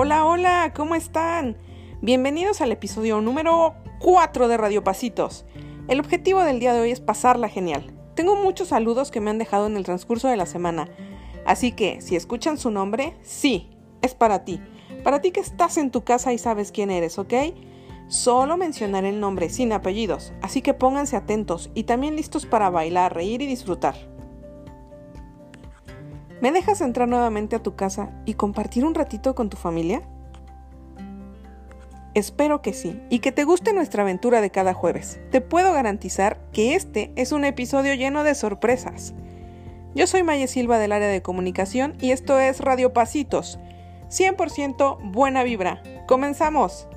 Hola, hola, ¿cómo están? Bienvenidos al episodio número 4 de Radio Pasitos. El objetivo del día de hoy es pasarla genial. Tengo muchos saludos que me han dejado en el transcurso de la semana, así que si escuchan su nombre, sí, es para ti. Para ti que estás en tu casa y sabes quién eres, ¿ok? Solo mencionaré el nombre sin apellidos, así que pónganse atentos y también listos para bailar, reír y disfrutar. ¿Me dejas entrar nuevamente a tu casa y compartir un ratito con tu familia? Espero que sí, y que te guste nuestra aventura de cada jueves. Te puedo garantizar que este es un episodio lleno de sorpresas. Yo soy Maya Silva del área de comunicación y esto es Radio Pasitos. 100% buena vibra. ¡Comenzamos!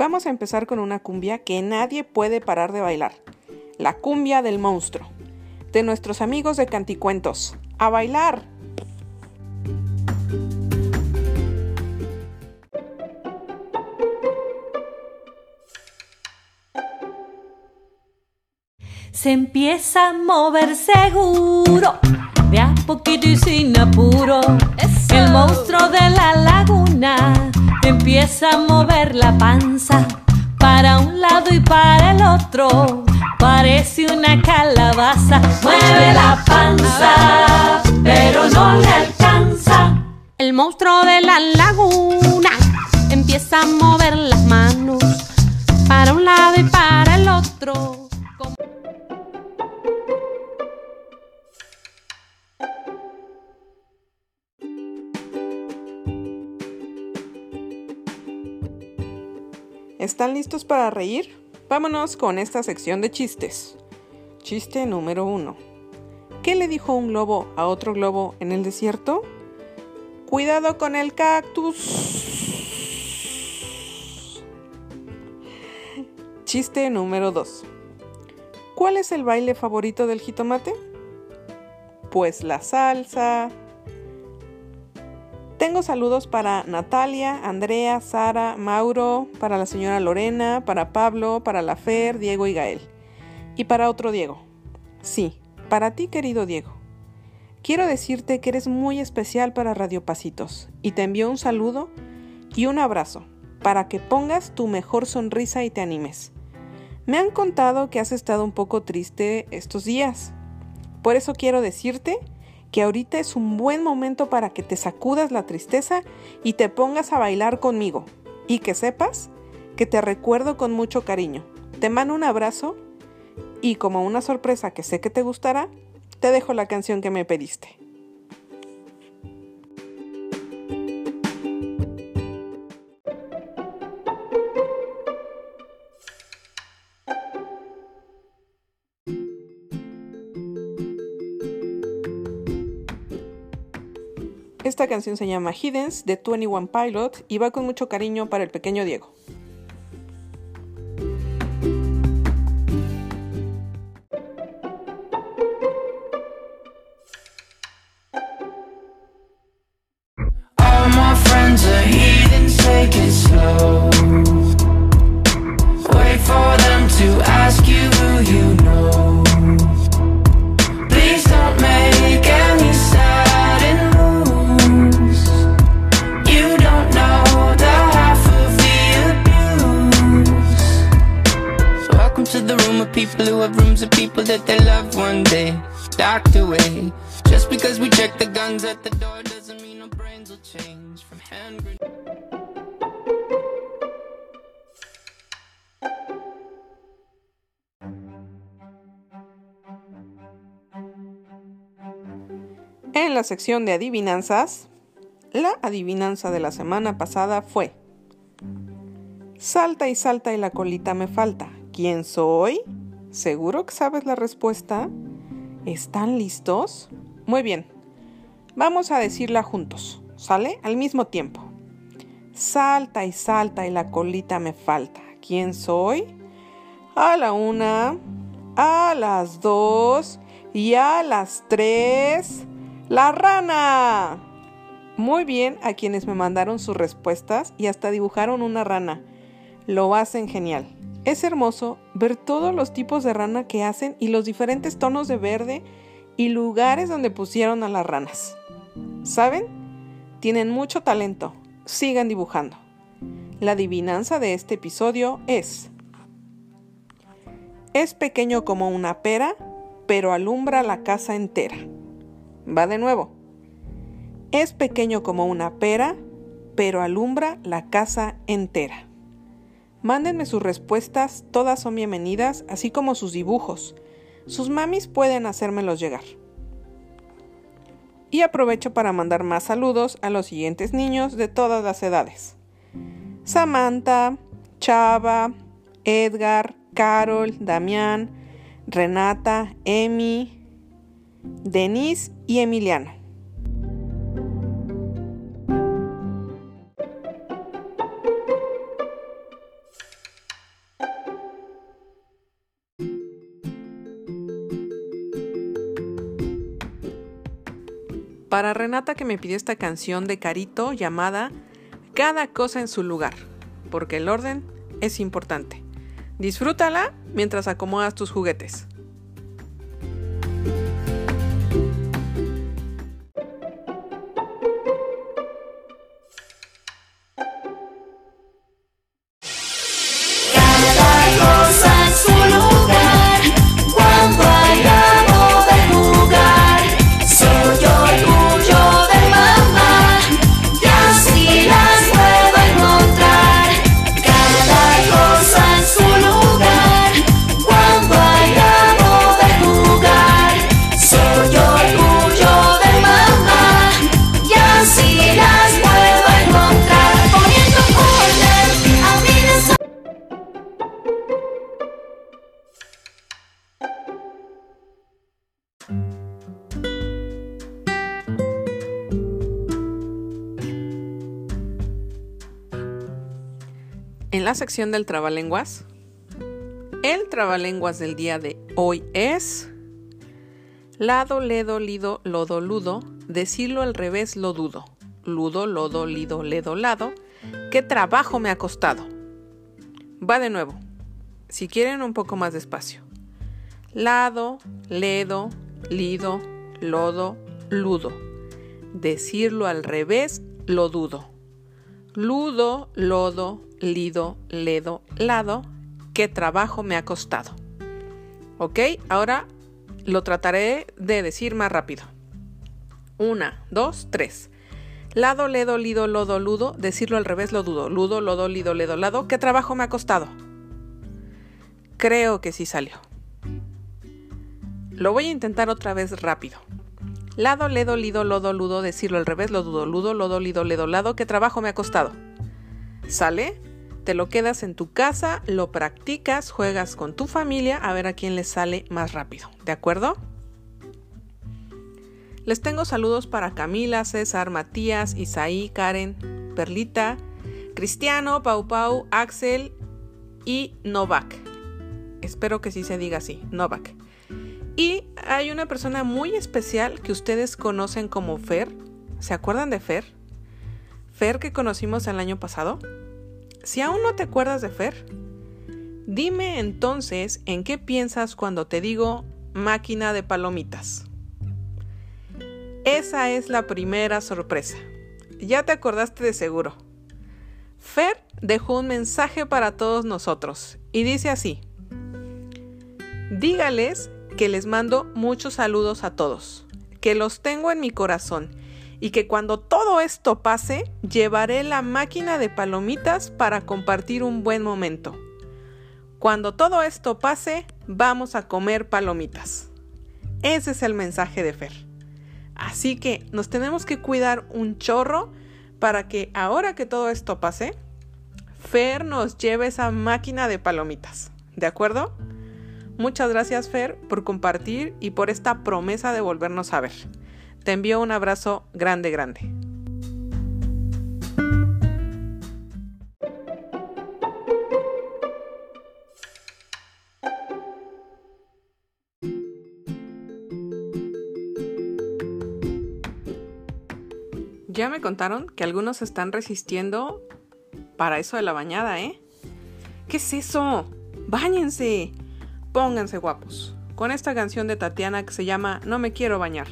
Vamos a empezar con una cumbia que nadie puede parar de bailar. La cumbia del monstruo. De nuestros amigos de Canticuentos. ¡A bailar! Se empieza a mover seguro, de a poquito y sin apuro. El monstruo de la laguna empieza a mover la panza para un lado y para el otro. Parece una calabaza, mueve la panza, pero no le alcanza. El monstruo de la laguna empieza a mover las manos para un lado y para el otro. ¿Están listos para reír? Vámonos con esta sección de chistes. Chiste número 1. ¿Qué le dijo un globo a otro globo en el desierto? Cuidado con el cactus. Chiste número 2. ¿Cuál es el baile favorito del jitomate? Pues la salsa. Tengo saludos para Natalia, Andrea, Sara, Mauro, para la señora Lorena, para Pablo, para la Fer, Diego y Gael. Y para otro Diego. Sí, para ti querido Diego. Quiero decirte que eres muy especial para Radio Pasitos y te envío un saludo y un abrazo para que pongas tu mejor sonrisa y te animes. Me han contado que has estado un poco triste estos días. Por eso quiero decirte que ahorita es un buen momento para que te sacudas la tristeza y te pongas a bailar conmigo. Y que sepas que te recuerdo con mucho cariño. Te mando un abrazo y como una sorpresa que sé que te gustará, te dejo la canción que me pediste. Esta canción se llama Hiddens de 21 Pilot y va con mucho cariño para el pequeño Diego. That they love one day docked away. Just because we check the guns at the door doesn't mean our brains will change from hand grenades. En la sección de adivinanzas, la adivinanza de la semana pasada fue Salta y salta y la colita me falta. ¿Quién soy? ¿Seguro que sabes la respuesta? ¿Están listos? Muy bien. Vamos a decirla juntos. ¿Sale? Al mismo tiempo. Salta y salta y la colita me falta. ¿Quién soy? A la una, a las dos y a las tres. La rana. Muy bien a quienes me mandaron sus respuestas y hasta dibujaron una rana. Lo hacen genial. Es hermoso ver todos los tipos de rana que hacen y los diferentes tonos de verde y lugares donde pusieron a las ranas. ¿Saben? Tienen mucho talento. Sigan dibujando. La adivinanza de este episodio es... Es pequeño como una pera, pero alumbra la casa entera. Va de nuevo. Es pequeño como una pera, pero alumbra la casa entera. Mándenme sus respuestas, todas son bienvenidas, así como sus dibujos. Sus mamis pueden hacérmelos llegar. Y aprovecho para mandar más saludos a los siguientes niños de todas las edades. Samantha, Chava, Edgar, Carol, Damián, Renata, Emi, Denise y Emiliano. Para Renata que me pidió esta canción de Carito llamada Cada cosa en su lugar, porque el orden es importante. Disfrútala mientras acomodas tus juguetes. La sección del trabalenguas, el trabalenguas del día de hoy es lado, ledo, lido, lodo, ludo, decirlo al revés lo dudo, ludo, lodo, lido, ledo, lado, qué trabajo me ha costado. Va de nuevo, si quieren un poco más despacio. Lado, ledo, lido, lodo, ludo. Decirlo al revés lo dudo. Ludo, lodo, lido, ledo, lado. Qué trabajo me ha costado. ¿Ok? Ahora lo trataré de decir más rápido. Una, dos, tres. Lado, ledo, lido, lodo, ludo. Decirlo al revés lo dudo. Ludo, lodo, lido, ledo, lado. ¿Qué trabajo me ha costado? Creo que sí salió. Lo voy a intentar otra vez rápido. Lado, ledo, lido, lodo, ludo. Decirlo al revés lo dudo. Ludo, lodo, lido, ledo, lado. ¿Qué trabajo me ha costado? ¿Sale? Te lo quedas en tu casa, lo practicas, juegas con tu familia a ver a quién le sale más rápido. ¿De acuerdo? Les tengo saludos para Camila, César, Matías, Isaí, Karen, Perlita, Cristiano, Pau Pau, Axel y Novak. Espero que sí se diga así, Novak. Y hay una persona muy especial que ustedes conocen como Fer. ¿Se acuerdan de Fer? Fer que conocimos el año pasado. Si aún no te acuerdas de Fer, dime entonces en qué piensas cuando te digo máquina de palomitas. Esa es la primera sorpresa. Ya te acordaste de seguro. Fer dejó un mensaje para todos nosotros y dice así. Dígales que les mando muchos saludos a todos, que los tengo en mi corazón y que cuando todo esto pase llevaré la máquina de palomitas para compartir un buen momento. Cuando todo esto pase, vamos a comer palomitas. Ese es el mensaje de Fer. Así que nos tenemos que cuidar un chorro para que ahora que todo esto pase, Fer nos lleve esa máquina de palomitas. ¿De acuerdo? Muchas gracias Fer por compartir y por esta promesa de volvernos a ver. Te envío un abrazo grande, grande. Ya me contaron que algunos están resistiendo para eso de la bañada, ¿eh? ¿Qué es eso? ¡Báñense! Pónganse guapos. Con esta canción de Tatiana que se llama No me quiero bañar.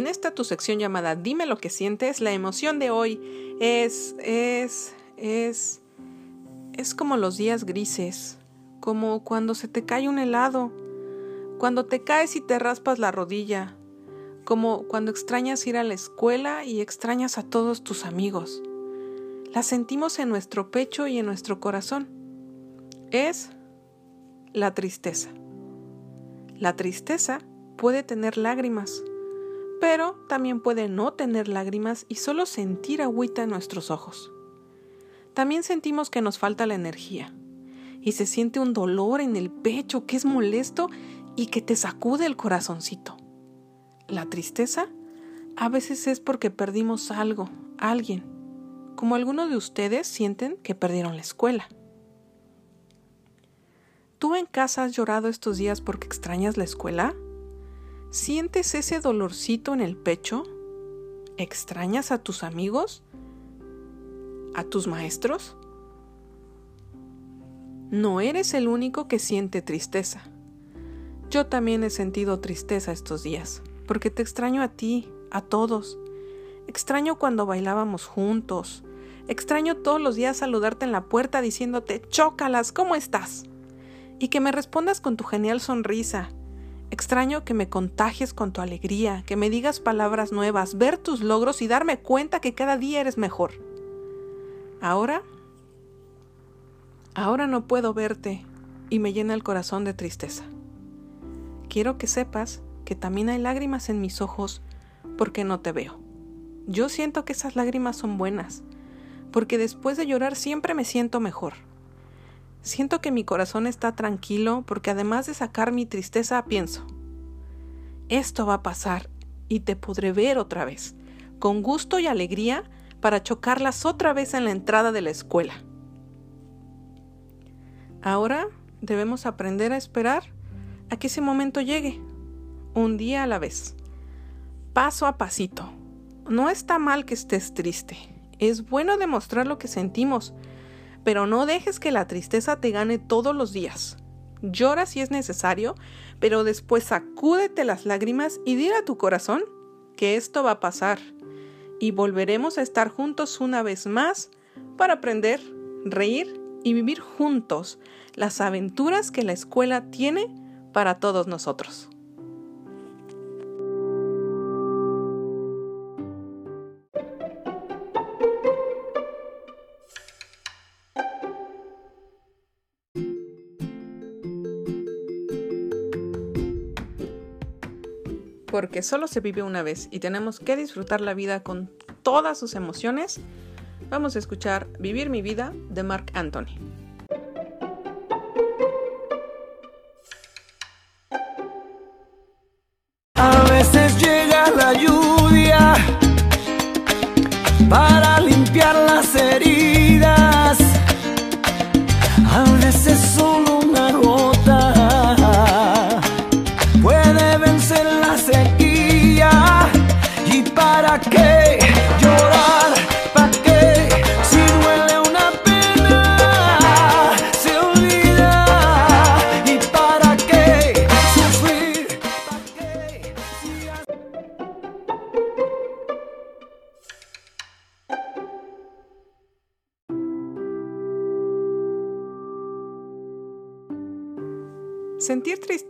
En esta tu sección llamada Dime lo que sientes, la emoción de hoy es, es, es, es como los días grises, como cuando se te cae un helado, cuando te caes y te raspas la rodilla, como cuando extrañas ir a la escuela y extrañas a todos tus amigos. La sentimos en nuestro pecho y en nuestro corazón. Es la tristeza. La tristeza puede tener lágrimas pero también puede no tener lágrimas y solo sentir agüita en nuestros ojos. También sentimos que nos falta la energía y se siente un dolor en el pecho que es molesto y que te sacude el corazoncito. La tristeza a veces es porque perdimos algo, alguien, como algunos de ustedes sienten que perdieron la escuela. ¿Tú en casa has llorado estos días porque extrañas la escuela? ¿Sientes ese dolorcito en el pecho? ¿Extrañas a tus amigos? ¿A tus maestros? No eres el único que siente tristeza. Yo también he sentido tristeza estos días, porque te extraño a ti, a todos. Extraño cuando bailábamos juntos. Extraño todos los días saludarte en la puerta diciéndote, chócalas, ¿cómo estás? Y que me respondas con tu genial sonrisa, Extraño que me contagies con tu alegría, que me digas palabras nuevas, ver tus logros y darme cuenta que cada día eres mejor. Ahora, ahora no puedo verte y me llena el corazón de tristeza. Quiero que sepas que también hay lágrimas en mis ojos porque no te veo. Yo siento que esas lágrimas son buenas, porque después de llorar siempre me siento mejor. Siento que mi corazón está tranquilo porque además de sacar mi tristeza pienso, esto va a pasar y te podré ver otra vez, con gusto y alegría para chocarlas otra vez en la entrada de la escuela. Ahora debemos aprender a esperar a que ese momento llegue, un día a la vez, paso a pasito. No está mal que estés triste, es bueno demostrar lo que sentimos, pero no dejes que la tristeza te gane todos los días. Llora si es necesario, pero después sacúdete las lágrimas y dile a tu corazón que esto va a pasar y volveremos a estar juntos una vez más para aprender, reír y vivir juntos las aventuras que la escuela tiene para todos nosotros. Porque solo se vive una vez y tenemos que disfrutar la vida con todas sus emociones, vamos a escuchar Vivir mi vida de Mark Anthony.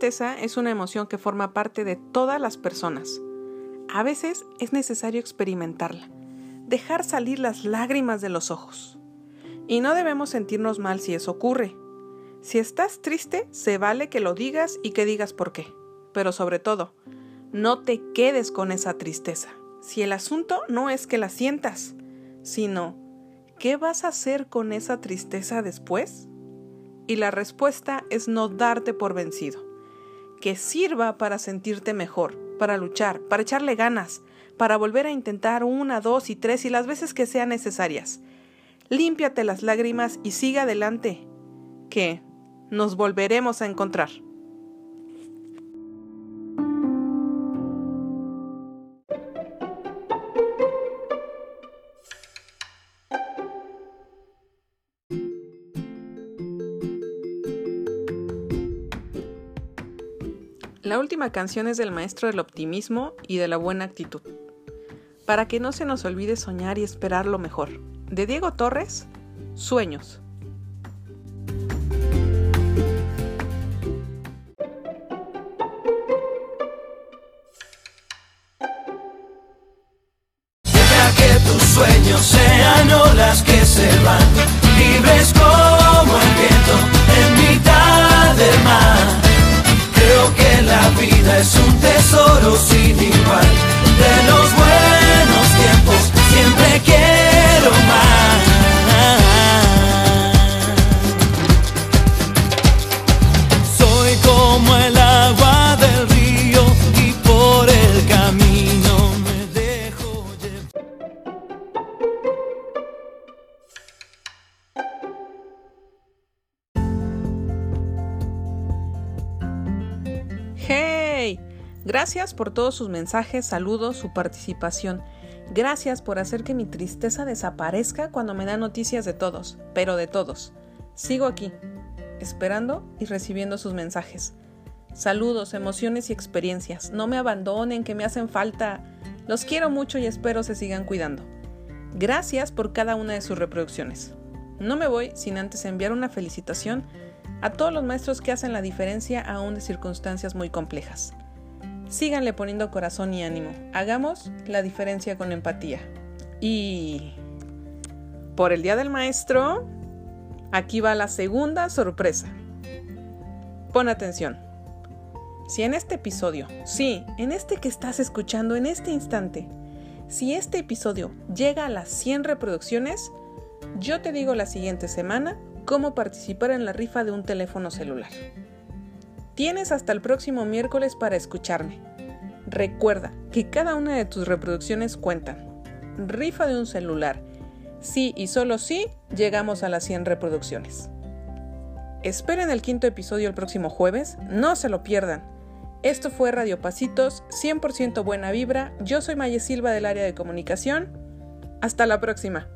Tristeza es una emoción que forma parte de todas las personas. A veces es necesario experimentarla, dejar salir las lágrimas de los ojos. Y no debemos sentirnos mal si eso ocurre. Si estás triste, se vale que lo digas y que digas por qué. Pero sobre todo, no te quedes con esa tristeza. Si el asunto no es que la sientas, sino, ¿qué vas a hacer con esa tristeza después? Y la respuesta es no darte por vencido. Que sirva para sentirte mejor, para luchar, para echarle ganas, para volver a intentar una, dos y tres y las veces que sean necesarias. Límpiate las lágrimas y sigue adelante, que nos volveremos a encontrar. La última canción es del maestro del optimismo y de la buena actitud. Para que no se nos olvide soñar y esperar lo mejor. De Diego Torres, Sueños. Gracias por todos sus mensajes, saludos, su participación. Gracias por hacer que mi tristeza desaparezca cuando me dan noticias de todos, pero de todos. Sigo aquí, esperando y recibiendo sus mensajes. Saludos, emociones y experiencias. No me abandonen, que me hacen falta. Los quiero mucho y espero se sigan cuidando. Gracias por cada una de sus reproducciones. No me voy sin antes enviar una felicitación a todos los maestros que hacen la diferencia aún de circunstancias muy complejas. Síganle poniendo corazón y ánimo. Hagamos la diferencia con empatía. Y por el Día del Maestro, aquí va la segunda sorpresa. Pon atención. Si en este episodio, sí, en este que estás escuchando en este instante, si este episodio llega a las 100 reproducciones, yo te digo la siguiente semana cómo participar en la rifa de un teléfono celular. Tienes hasta el próximo miércoles para escucharme. Recuerda que cada una de tus reproducciones cuentan. Rifa de un celular. Sí y solo sí llegamos a las 100 reproducciones. Esperen el quinto episodio el próximo jueves, no se lo pierdan. Esto fue Radio Pasitos, 100% buena vibra. Yo soy Maye Silva del área de comunicación. Hasta la próxima.